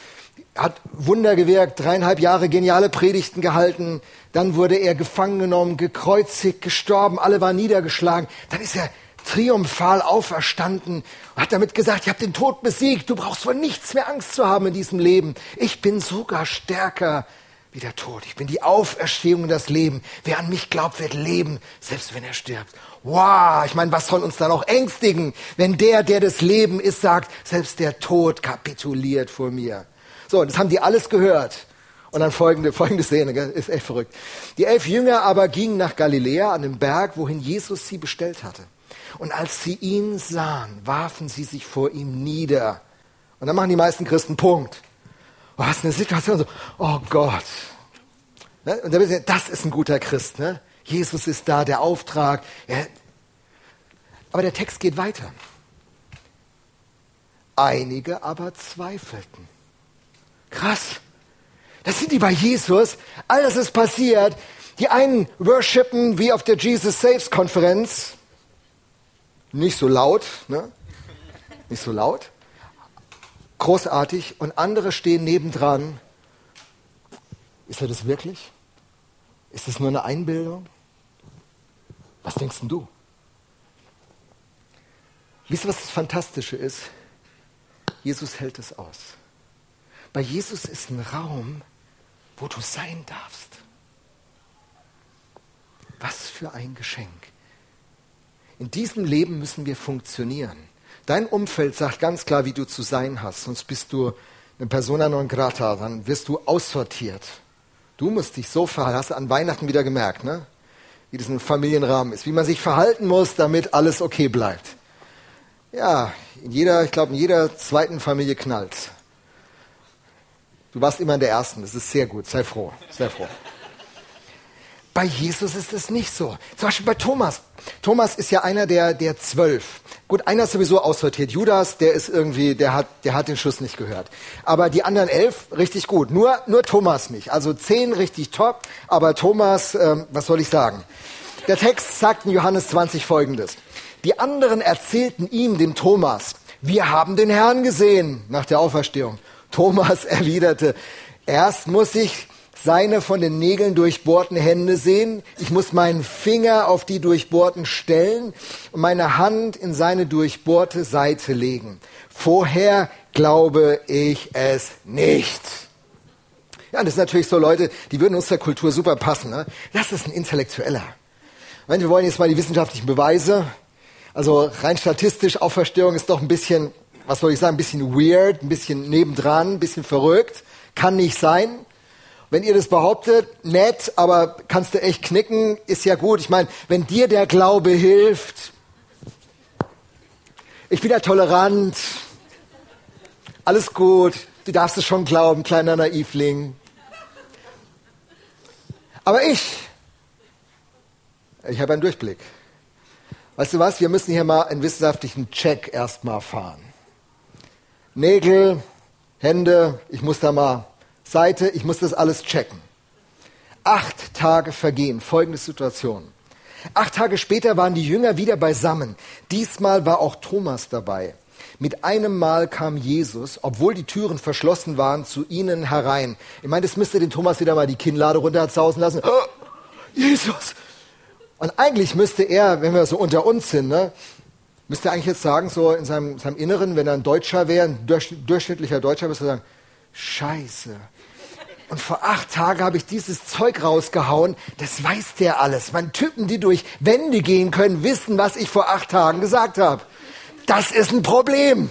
hat Wunder gewirkt, dreieinhalb Jahre geniale Predigten gehalten, dann wurde er gefangen genommen, gekreuzigt, gestorben, alle waren niedergeschlagen. Dann ist er triumphal auferstanden und hat damit gesagt, ich habe den Tod besiegt, du brauchst vor nichts mehr Angst zu haben in diesem Leben. Ich bin sogar stärker wie der Tod. Ich bin die Auferstehung und das Leben. Wer an mich glaubt, wird leben, selbst wenn er stirbt. Wow, ich meine, was soll uns da noch ängstigen, wenn der, der das Leben ist, sagt, selbst der Tod kapituliert vor mir. So, das haben die alles gehört. Und dann folgende, folgende Szene, ist echt verrückt. Die elf Jünger aber gingen nach Galiläa an den Berg, wohin Jesus sie bestellt hatte. Und als sie ihn sahen, warfen sie sich vor ihm nieder. Und dann machen die meisten Christen Punkt. Oh, was eine Situation oh Gott. Ne? Und dann, das ist ein guter Christ. Ne? Jesus ist da, der Auftrag. Aber der Text geht weiter. Einige aber zweifelten. Krass. Das sind die bei Jesus. Alles ist passiert. Die einen worshipen wie auf der Jesus Saves Konferenz. Nicht so laut, ne? Nicht so laut. großartig. Und andere stehen nebendran. Ist er das wirklich? Ist das nur eine Einbildung? Was denkst denn du? Wisst ihr, was das Fantastische ist? Jesus hält es aus. Bei Jesus ist ein Raum, wo du sein darfst. Was für ein Geschenk. In diesem Leben müssen wir funktionieren. Dein Umfeld sagt ganz klar, wie du zu sein hast, sonst bist du eine Persona non grata, dann wirst du aussortiert. Du musst dich so verhalten, hast du an Weihnachten wieder gemerkt, ne? wie das ein Familienrahmen ist, wie man sich verhalten muss, damit alles okay bleibt. Ja, in jeder, ich glaube, in jeder zweiten Familie knallt. Du warst immer in der ersten, das ist sehr gut, sei froh, sei froh. Bei Jesus ist es nicht so. Zum Beispiel bei Thomas. Thomas ist ja einer der, der zwölf. Gut, einer ist sowieso aussortiert. Judas, der ist irgendwie, der hat, der hat den Schuss nicht gehört. Aber die anderen elf, richtig gut. Nur, nur Thomas nicht. Also zehn richtig top, aber Thomas, ähm, was soll ich sagen? Der Text sagt in Johannes 20 folgendes. Die anderen erzählten ihm, dem Thomas, wir haben den Herrn gesehen nach der Auferstehung. Thomas erwiderte, erst muss ich seine von den Nägeln durchbohrten Hände sehen. Ich muss meinen Finger auf die durchbohrten stellen und meine Hand in seine durchbohrte Seite legen. Vorher glaube ich es nicht. Ja, das sind natürlich so Leute, die würden uns der Kultur super passen. Ne? Das ist ein Intellektueller. Wir wollen jetzt mal die wissenschaftlichen Beweise. Also rein statistisch, Auferstehung ist doch ein bisschen, was soll ich sagen, ein bisschen weird, ein bisschen nebendran, ein bisschen verrückt. Kann nicht sein. Wenn ihr das behauptet, nett, aber kannst du echt knicken, ist ja gut. Ich meine, wenn dir der Glaube hilft, ich bin ja tolerant, alles gut, du darfst es schon glauben, kleiner Naivling. Aber ich, ich habe einen Durchblick. Weißt du was, wir müssen hier mal einen wissenschaftlichen Check erstmal fahren. Nägel, Hände, ich muss da mal Seite, ich muss das alles checken. Acht Tage vergehen, folgende Situation. Acht Tage später waren die Jünger wieder beisammen. Diesmal war auch Thomas dabei. Mit einem Mal kam Jesus, obwohl die Türen verschlossen waren, zu ihnen herein. Ich meine, das müsste den Thomas wieder mal die Kinnlade runterzausen lassen. Oh, Jesus! Und eigentlich müsste er, wenn wir so unter uns sind, ne, müsste er eigentlich jetzt sagen, so in seinem, seinem Inneren, wenn er ein Deutscher wäre, ein durchschnittlicher Deutscher, müsste er sagen, Scheiße, und vor acht Tagen habe ich dieses Zeug rausgehauen. Das weiß der alles. Man Typen, die durch Wände gehen können, wissen, was ich vor acht Tagen gesagt habe. Das ist ein Problem.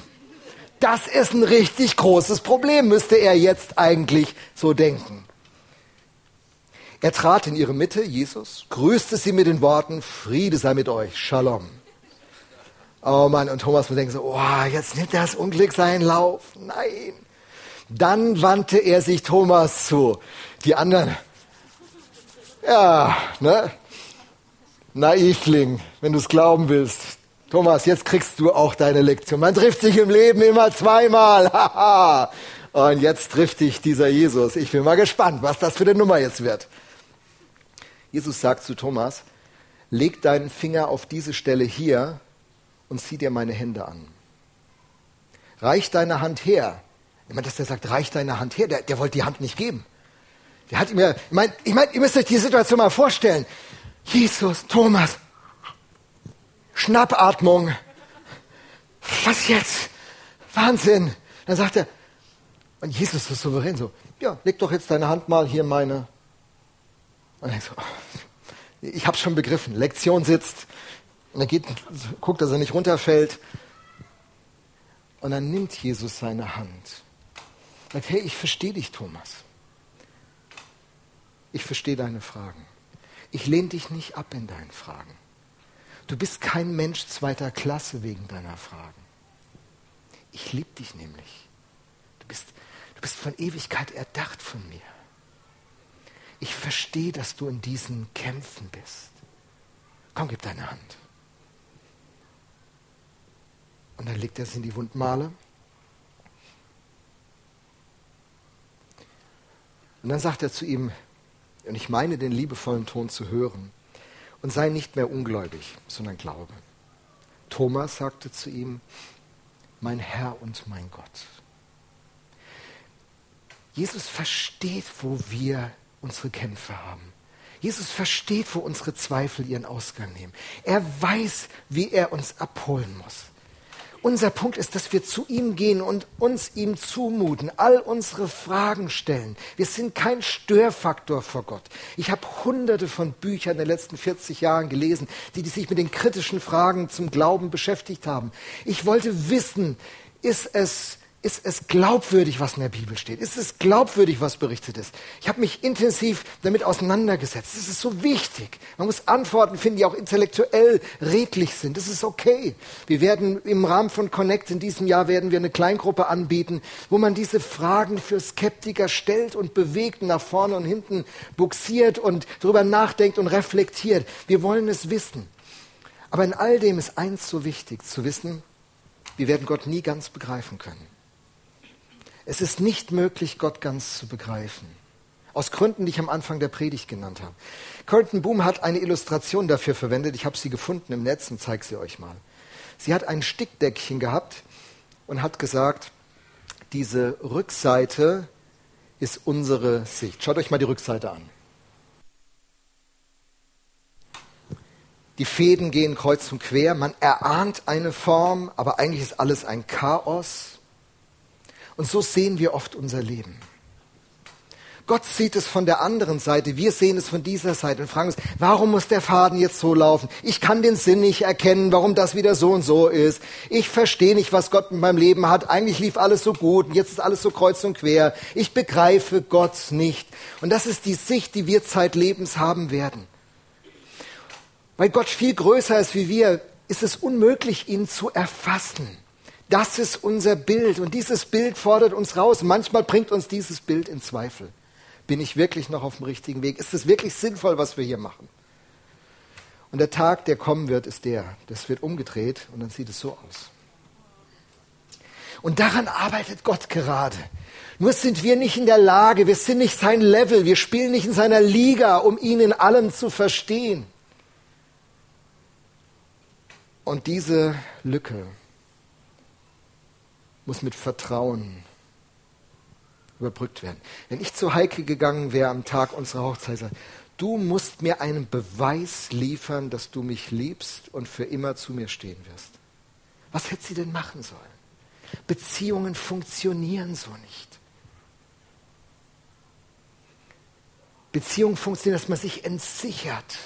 Das ist ein richtig großes Problem, müsste er jetzt eigentlich so denken. Er trat in ihre Mitte, Jesus, grüßte sie mit den Worten, Friede sei mit euch, Shalom. Oh Mann, und Thomas muss denken so, oh, jetzt nimmt das Unglück seinen Lauf. Nein. Dann wandte er sich Thomas zu. Die anderen, ja, ne? Naivling, wenn du es glauben willst. Thomas, jetzt kriegst du auch deine Lektion. Man trifft sich im Leben immer zweimal. (laughs) Und jetzt trifft dich dieser Jesus. Ich bin mal gespannt, was das für eine Nummer jetzt wird. Jesus sagt zu Thomas, leg deinen Finger auf diese Stelle hier und zieh dir meine Hände an. Reich deine Hand her ich meine, dass der sagt, reich deine Hand her, der, der wollte die Hand nicht geben. Der hat mir, ich meine, ich mein, ihr müsst euch die Situation mal vorstellen. Jesus, Thomas, Schnappatmung. Was jetzt? Wahnsinn. Dann sagt er, und Jesus ist souverän so, ja, leg doch jetzt deine Hand mal hier meine. Und ich so, ich habe schon begriffen. Lektion sitzt. Und er geht, guckt, dass er nicht runterfällt. Und dann nimmt Jesus seine Hand Sagt, hey, ich verstehe dich, Thomas. Ich verstehe deine Fragen. Ich lehne dich nicht ab in deinen Fragen. Du bist kein Mensch zweiter Klasse wegen deiner Fragen. Ich liebe dich nämlich. Du bist, du bist von Ewigkeit erdacht von mir. Ich verstehe, dass du in diesen Kämpfen bist. Komm, gib deine Hand. Und dann legt er es in die Wundmale Und dann sagt er zu ihm, und ich meine den liebevollen Ton zu hören, und sei nicht mehr ungläubig, sondern glaube. Thomas sagte zu ihm, mein Herr und mein Gott. Jesus versteht, wo wir unsere Kämpfe haben. Jesus versteht, wo unsere Zweifel ihren Ausgang nehmen. Er weiß, wie er uns abholen muss. Unser Punkt ist, dass wir zu ihm gehen und uns ihm zumuten, all unsere Fragen stellen. Wir sind kein Störfaktor vor Gott. Ich habe hunderte von Büchern in den letzten 40 Jahren gelesen, die, die sich mit den kritischen Fragen zum Glauben beschäftigt haben. Ich wollte wissen, ist es ist es glaubwürdig, was in der Bibel steht? Ist es glaubwürdig, was berichtet ist? Ich habe mich intensiv damit auseinandergesetzt. Das ist so wichtig. Man muss Antworten finden, die auch intellektuell redlich sind. Das ist okay. Wir werden im Rahmen von Connect in diesem Jahr werden wir eine Kleingruppe anbieten, wo man diese Fragen für Skeptiker stellt und bewegt, nach vorne und hinten buxiert und darüber nachdenkt und reflektiert. Wir wollen es wissen. Aber in all dem ist eins so wichtig zu wissen, wir werden Gott nie ganz begreifen können. Es ist nicht möglich, Gott ganz zu begreifen. Aus Gründen, die ich am Anfang der Predigt genannt habe. Curtin Boom hat eine Illustration dafür verwendet. Ich habe sie gefunden im Netz und zeige sie euch mal. Sie hat ein Stickdeckchen gehabt und hat gesagt, diese Rückseite ist unsere Sicht. Schaut euch mal die Rückseite an. Die Fäden gehen kreuz und quer. Man erahnt eine Form, aber eigentlich ist alles ein Chaos. Und so sehen wir oft unser Leben. Gott sieht es von der anderen Seite, wir sehen es von dieser Seite und fragen uns, warum muss der Faden jetzt so laufen? Ich kann den Sinn nicht erkennen, warum das wieder so und so ist. Ich verstehe nicht, was Gott mit meinem Leben hat. Eigentlich lief alles so gut und jetzt ist alles so kreuz und quer. Ich begreife Gott nicht. Und das ist die Sicht, die wir zeitlebens haben werden. Weil Gott viel größer ist wie wir, ist es unmöglich, ihn zu erfassen. Das ist unser Bild und dieses Bild fordert uns raus. Manchmal bringt uns dieses Bild in Zweifel. Bin ich wirklich noch auf dem richtigen Weg? Ist es wirklich sinnvoll, was wir hier machen? Und der Tag, der kommen wird, ist der. Das wird umgedreht und dann sieht es so aus. Und daran arbeitet Gott gerade. Nur sind wir nicht in der Lage, wir sind nicht sein Level, wir spielen nicht in seiner Liga, um ihn in allem zu verstehen. Und diese Lücke, muss mit Vertrauen überbrückt werden. Wenn ich zu Heike gegangen wäre am Tag unserer Hochzeit, du musst mir einen Beweis liefern, dass du mich liebst und für immer zu mir stehen wirst. Was hätte sie denn machen sollen? Beziehungen funktionieren so nicht. Beziehungen funktionieren, dass man sich entsichert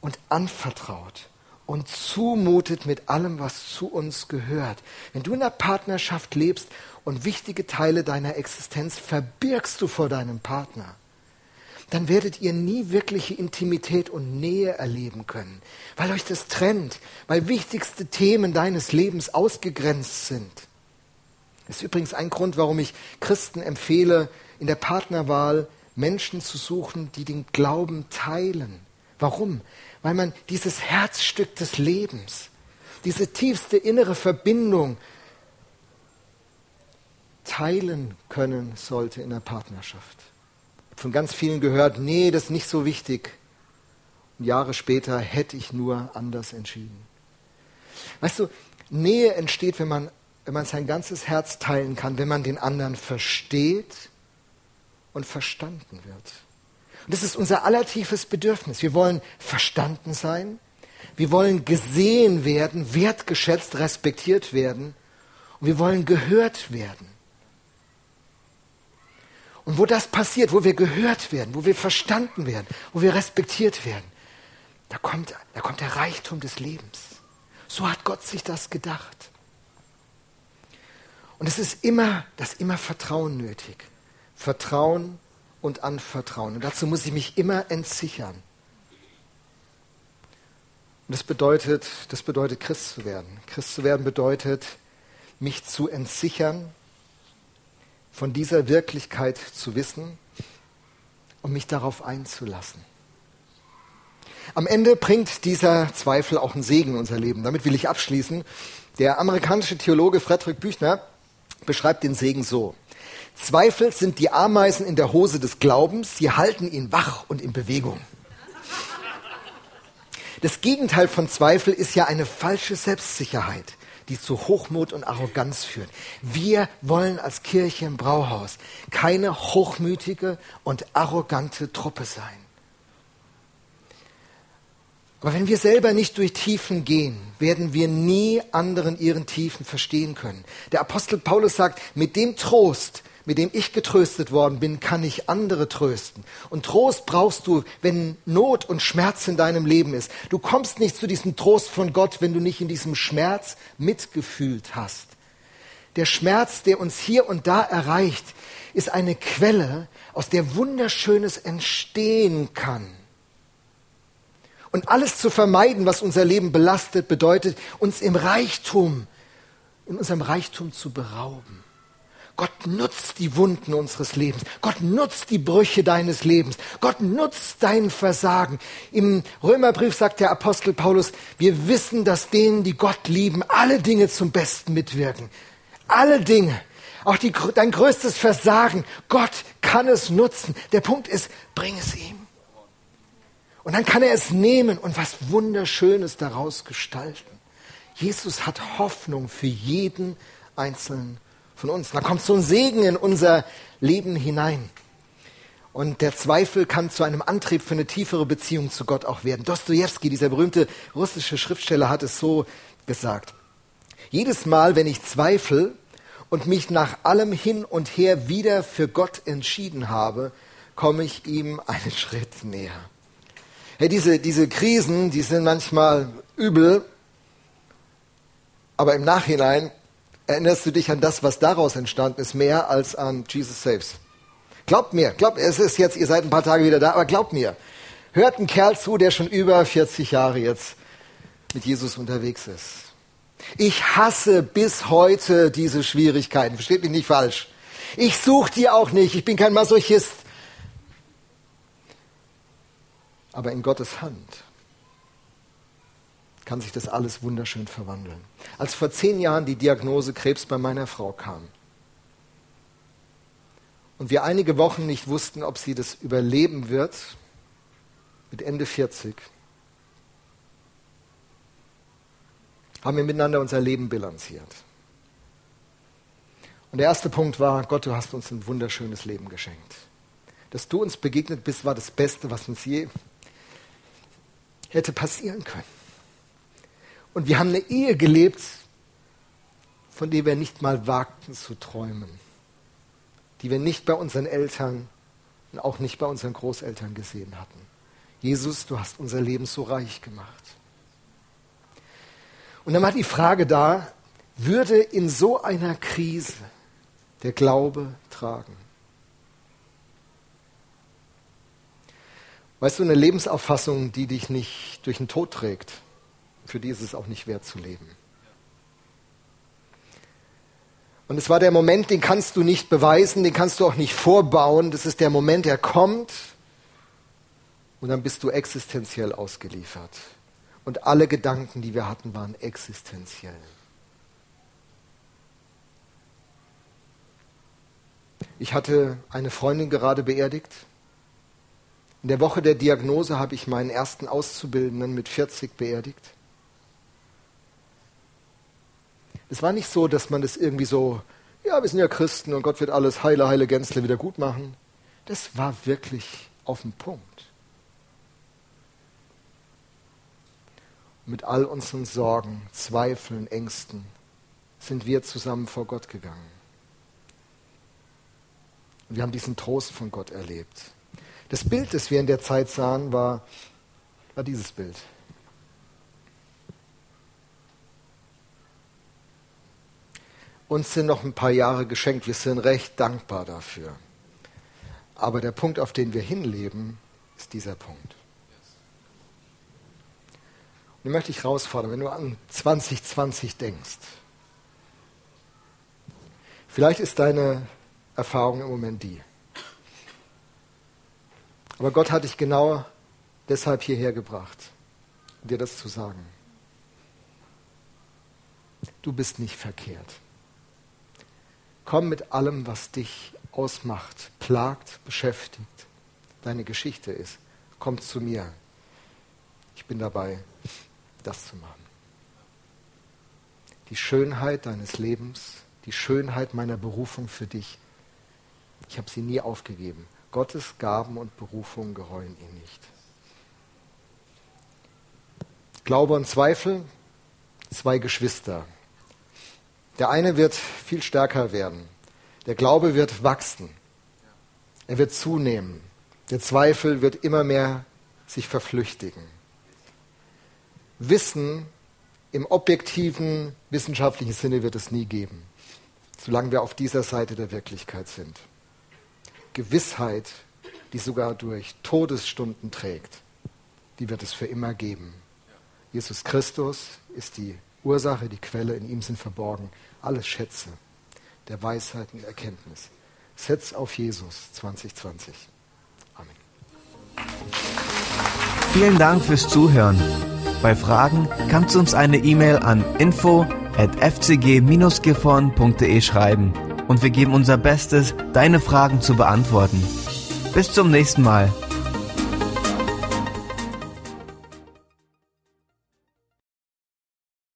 und anvertraut und zumutet mit allem, was zu uns gehört. Wenn du in einer Partnerschaft lebst und wichtige Teile deiner Existenz verbirgst du vor deinem Partner, dann werdet ihr nie wirkliche Intimität und Nähe erleben können, weil euch das trennt, weil wichtigste Themen deines Lebens ausgegrenzt sind. Das ist übrigens ein Grund, warum ich Christen empfehle, in der Partnerwahl Menschen zu suchen, die den Glauben teilen. Warum? Weil man dieses Herzstück des Lebens, diese tiefste innere Verbindung teilen können sollte in der Partnerschaft. Von ganz vielen gehört, nee, das ist nicht so wichtig. Und Jahre später hätte ich nur anders entschieden. Weißt du, Nähe entsteht, wenn man, wenn man sein ganzes Herz teilen kann, wenn man den anderen versteht und verstanden wird. Und das ist unser allertiefes Bedürfnis. Wir wollen verstanden sein. Wir wollen gesehen werden, wertgeschätzt, respektiert werden. Und wir wollen gehört werden. Und wo das passiert, wo wir gehört werden, wo wir verstanden werden, wo wir respektiert werden, da kommt, da kommt der Reichtum des Lebens. So hat Gott sich das gedacht. Und es ist immer, das ist immer Vertrauen nötig. Vertrauen und anvertrauen. Und dazu muss ich mich immer entsichern. Und das bedeutet, das bedeutet Christ zu werden. Christ zu werden bedeutet, mich zu entsichern, von dieser Wirklichkeit zu wissen und mich darauf einzulassen. Am Ende bringt dieser Zweifel auch einen Segen in unser Leben. Damit will ich abschließen. Der amerikanische Theologe Frederick Büchner beschreibt den Segen so. Zweifel sind die Ameisen in der Hose des Glaubens, sie halten ihn wach und in Bewegung. Das Gegenteil von Zweifel ist ja eine falsche Selbstsicherheit, die zu Hochmut und Arroganz führen. Wir wollen als Kirche im Brauhaus keine hochmütige und arrogante Truppe sein. Aber wenn wir selber nicht durch Tiefen gehen, werden wir nie anderen ihren Tiefen verstehen können. Der Apostel Paulus sagt, mit dem Trost, mit dem ich getröstet worden bin, kann ich andere trösten. Und Trost brauchst du, wenn Not und Schmerz in deinem Leben ist. Du kommst nicht zu diesem Trost von Gott, wenn du nicht in diesem Schmerz mitgefühlt hast. Der Schmerz, der uns hier und da erreicht, ist eine Quelle, aus der Wunderschönes entstehen kann. Und alles zu vermeiden, was unser Leben belastet, bedeutet, uns im Reichtum, in unserem Reichtum zu berauben. Gott nutzt die Wunden unseres Lebens. Gott nutzt die Brüche deines Lebens. Gott nutzt dein Versagen. Im Römerbrief sagt der Apostel Paulus, wir wissen, dass denen, die Gott lieben, alle Dinge zum Besten mitwirken. Alle Dinge. Auch die, dein größtes Versagen. Gott kann es nutzen. Der Punkt ist, bring es ihm. Und dann kann er es nehmen und was Wunderschönes daraus gestalten. Jesus hat Hoffnung für jeden einzelnen von uns. Da kommt so ein Segen in unser Leben hinein. Und der Zweifel kann zu einem Antrieb für eine tiefere Beziehung zu Gott auch werden. Dostoevsky, dieser berühmte russische Schriftsteller, hat es so gesagt. Jedes Mal, wenn ich zweifle und mich nach allem hin und her wieder für Gott entschieden habe, komme ich ihm einen (laughs) Schritt näher. Hey, diese, diese Krisen, die sind manchmal übel, aber im Nachhinein erinnerst du dich an das, was daraus entstanden ist, mehr als an Jesus Saves. Glaubt mir, glaubt, es ist jetzt, ihr seid ein paar Tage wieder da, aber glaubt mir, hört ein Kerl zu, der schon über 40 Jahre jetzt mit Jesus unterwegs ist. Ich hasse bis heute diese Schwierigkeiten, versteht mich nicht falsch. Ich suche die auch nicht, ich bin kein Masochist aber in Gottes Hand kann sich das alles wunderschön verwandeln. Als vor zehn Jahren die Diagnose Krebs bei meiner Frau kam und wir einige Wochen nicht wussten, ob sie das überleben wird, mit Ende 40, haben wir miteinander unser Leben bilanziert. Und der erste Punkt war, Gott, du hast uns ein wunderschönes Leben geschenkt. Dass du uns begegnet bist, war das Beste, was uns je hätte passieren können. Und wir haben eine Ehe gelebt, von der wir nicht mal wagten zu träumen, die wir nicht bei unseren Eltern und auch nicht bei unseren Großeltern gesehen hatten. Jesus, du hast unser Leben so reich gemacht. Und dann war die Frage da, würde in so einer Krise der Glaube tragen? Weißt du, eine Lebensauffassung, die dich nicht durch den Tod trägt, für die ist es auch nicht wert zu leben. Und es war der Moment, den kannst du nicht beweisen, den kannst du auch nicht vorbauen. Das ist der Moment, der kommt und dann bist du existenziell ausgeliefert. Und alle Gedanken, die wir hatten, waren existenziell. Ich hatte eine Freundin gerade beerdigt in der Woche der Diagnose habe ich meinen ersten Auszubildenden mit 40 beerdigt. Es war nicht so, dass man das irgendwie so, ja, wir sind ja Christen und Gott wird alles heile, heile Gänzle wieder gut machen. Das war wirklich auf den Punkt. Mit all unseren Sorgen, Zweifeln, Ängsten sind wir zusammen vor Gott gegangen. Und wir haben diesen Trost von Gott erlebt. Das Bild, das wir in der Zeit sahen, war, war dieses Bild. Uns sind noch ein paar Jahre geschenkt, wir sind recht dankbar dafür. Aber der Punkt, auf den wir hinleben, ist dieser Punkt. Und den möchte ich herausfordern, wenn du an 2020 denkst. Vielleicht ist deine Erfahrung im Moment die. Aber Gott hat dich genau deshalb hierher gebracht, dir das zu sagen. Du bist nicht verkehrt. Komm mit allem, was dich ausmacht, plagt, beschäftigt, deine Geschichte ist. Komm zu mir. Ich bin dabei, das zu machen. die Schönheit deines Lebens, die Schönheit meiner Berufung für dich. Ich habe sie nie aufgegeben. Gottes Gaben und Berufung gereuen ihn nicht. Glaube und Zweifel, zwei Geschwister. Der eine wird viel stärker werden. Der Glaube wird wachsen. Er wird zunehmen. Der Zweifel wird immer mehr sich verflüchtigen. Wissen im objektiven wissenschaftlichen Sinne wird es nie geben, solange wir auf dieser Seite der Wirklichkeit sind. Gewissheit, die sogar durch Todesstunden trägt, die wird es für immer geben. Jesus Christus ist die Ursache, die Quelle, in ihm sind verborgen alle Schätze der Weisheit und Erkenntnis. Setz auf Jesus 2020. Amen. Vielen Dank fürs Zuhören. Bei Fragen kannst du uns eine E-Mail an info at fcg-gifhorn.de schreiben und wir geben unser Bestes, deine Fragen zu beantworten. Bis zum nächsten Mal.